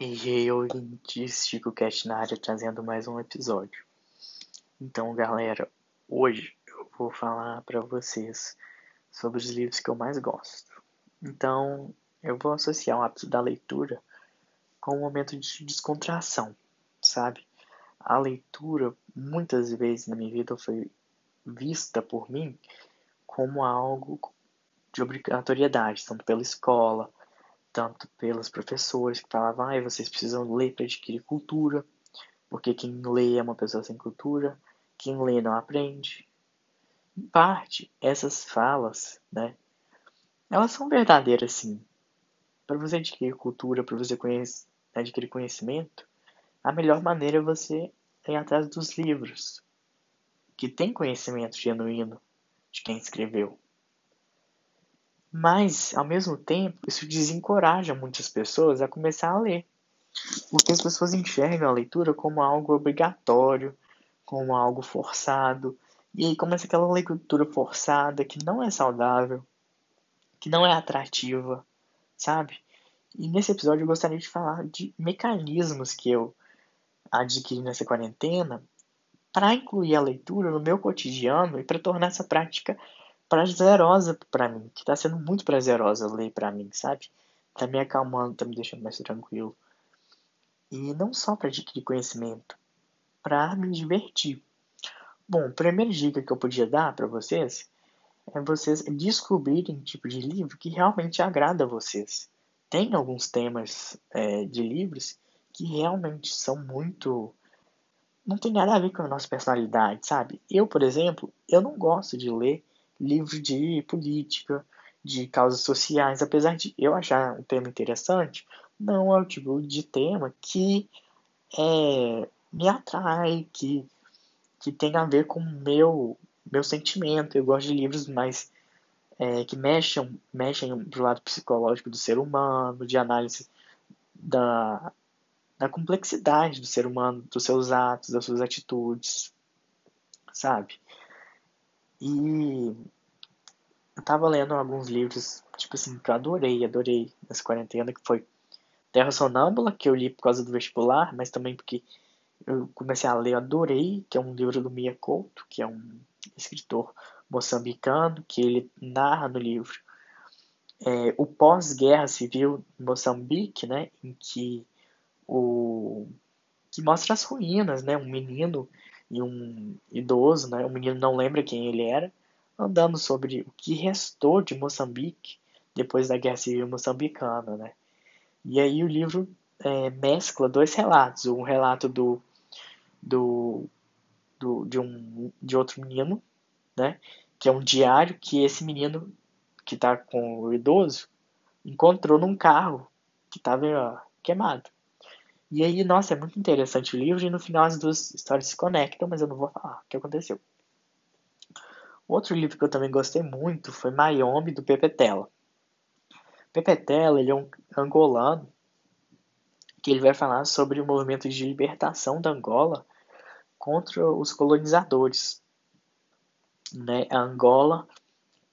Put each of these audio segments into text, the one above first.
E eu, Chico Cast na área, trazendo mais um episódio. Então, galera, hoje eu vou falar para vocês sobre os livros que eu mais gosto. Então, eu vou associar o hábito da leitura com um momento de descontração, sabe? A leitura, muitas vezes na minha vida, foi vista por mim como algo de obrigatoriedade, tanto pela escola, tanto pelos professores que falavam, ah, vocês precisam ler para adquirir cultura, porque quem lê é uma pessoa sem cultura, quem lê não aprende. Em parte, essas falas, né, elas são verdadeiras sim. Para você adquirir cultura, para você conhece, adquirir conhecimento, a melhor maneira é você ir atrás dos livros, que tem conhecimento genuíno de quem escreveu. Mas, ao mesmo tempo, isso desencoraja muitas pessoas a começar a ler. Porque as pessoas enxergam a leitura como algo obrigatório, como algo forçado. E aí começa aquela leitura forçada que não é saudável, que não é atrativa, sabe? E nesse episódio eu gostaria de falar de mecanismos que eu adquiri nessa quarentena para incluir a leitura no meu cotidiano e para tornar essa prática prazerosa para mim, que tá sendo muito prazerosa ler para mim, sabe? Tá me acalmando, tá me deixando mais tranquilo. E não só para adquirir conhecimento, para me divertir. Bom, a primeira dica que eu podia dar para vocês é vocês descobrirem tipo de livro que realmente agrada a vocês. Tem alguns temas é, de livros que realmente são muito. Não tem nada a ver com a nossa personalidade, sabe? Eu, por exemplo, eu não gosto de ler livro de política, de causas sociais, apesar de eu achar um tema interessante, não é o tipo de tema que é, me atrai, que, que tem a ver com o meu, meu sentimento. Eu gosto de livros mais é, que mexem, mexem pro lado psicológico do ser humano, de análise da, da complexidade do ser humano, dos seus atos, das suas atitudes, sabe? E eu tava lendo alguns livros, tipo assim, que eu adorei, adorei nessa quarentena, que foi Terra Sonâmbula, que eu li por causa do vestibular, mas também porque eu comecei a ler, adorei, que é um livro do Mia Couto, que é um escritor moçambicano, que ele narra no livro é, o pós-guerra civil em Moçambique, né, em que o que mostra as ruínas, né, um menino e um idoso, né? O menino não lembra quem ele era, andando sobre o que restou de Moçambique depois da Guerra Civil Moçambicana, né? E aí o livro é, mescla dois relatos, um relato do, do, do de um de outro menino, né? Que é um diário que esse menino que está com o idoso encontrou num carro que estava queimado. E aí, nossa, é muito interessante o livro e no final as duas histórias se conectam, mas eu não vou falar o que aconteceu. Outro livro que eu também gostei muito foi Mayombe, do Pepe Tela. Pepe Tela, ele é um angolano que ele vai falar sobre o movimento de libertação da Angola contra os colonizadores. Né? A Angola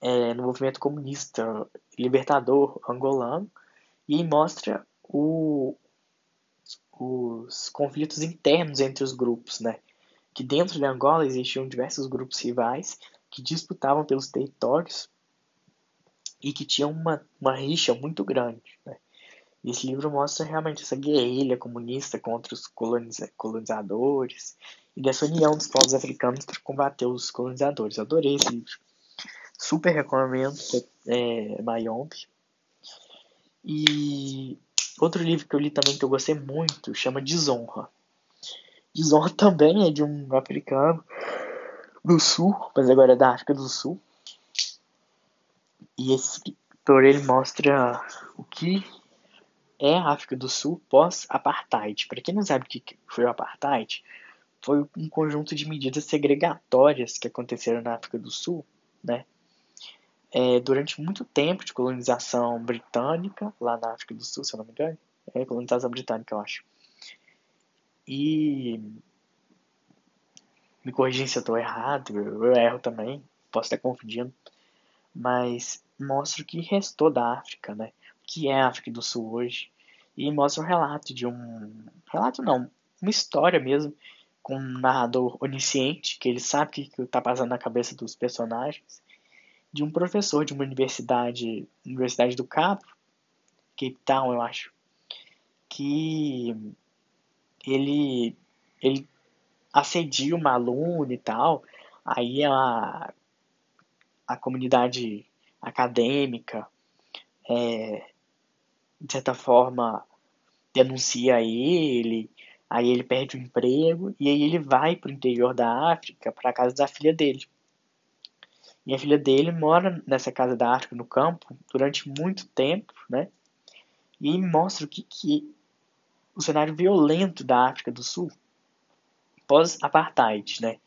é no movimento comunista libertador angolano e mostra o, os conflitos internos entre os grupos, né? Que dentro de Angola existiam diversos grupos rivais que disputavam pelos territórios e que tinham uma, uma rixa muito grande, né? Esse livro mostra realmente essa guerrilha comunista contra os coloniza colonizadores e dessa união dos povos africanos para combater os colonizadores. Eu adorei esse livro. Super recomendo, é, Mayombe. E Outro livro que eu li também que eu gostei muito chama Desonra. Desonra também é de um africano do sul, mas agora é da África do Sul. E esse escritor ele mostra o que é a África do Sul pós-apartheid. Para quem não sabe o que foi o apartheid, foi um conjunto de medidas segregatórias que aconteceram na África do Sul, né? É, durante muito tempo de colonização britânica, lá na África do Sul, se eu não me engano. É colonização britânica, eu acho. E. Me corrigem se eu estou errado, eu erro também, posso estar confundindo. Mas mostra o que restou da África, né? O que é a África do Sul hoje. e mostra um relato de um. Relato não, uma história mesmo, com um narrador onisciente, que ele sabe o que está passando na cabeça dos personagens, de um professor de uma universidade, Universidade do Cabo, Cape Town, eu acho, que ele, ele assedia uma aluna e tal, aí a, a comunidade acadêmica, é, de certa forma, denuncia ele, aí ele perde o emprego, e aí ele vai para o interior da África, para a casa da filha dele. E a filha dele mora nessa casa da África, no campo, durante muito tempo, né? E mostra o que, que o cenário violento da África do Sul pós-apartheid, né?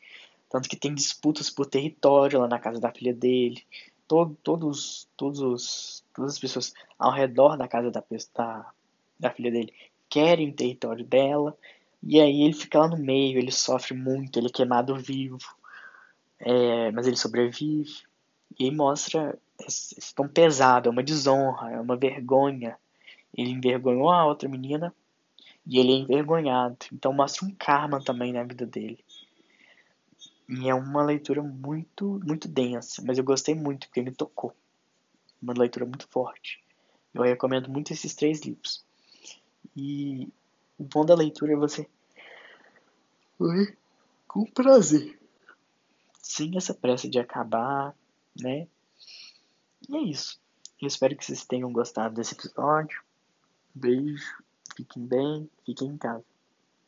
Tanto que tem disputas por território lá na casa da filha dele. Todo, todos, todos os, todas as pessoas ao redor da casa da, da, da filha dele querem o território dela. E aí ele fica lá no meio, ele sofre muito, ele é queimado vivo. É, mas ele sobrevive. E mostra esse tão pesado, é uma desonra, é uma vergonha. Ele envergonhou a outra menina e ele é envergonhado. Então mostra um karma também na vida dele. E é uma leitura muito, muito densa, mas eu gostei muito porque me tocou. Uma leitura muito forte. Eu recomendo muito esses três livros. E o bom da leitura é você ler com prazer. Sem essa pressa de acabar, né? E é isso. Eu espero que vocês tenham gostado desse episódio. Beijo, fiquem bem, fiquem em casa.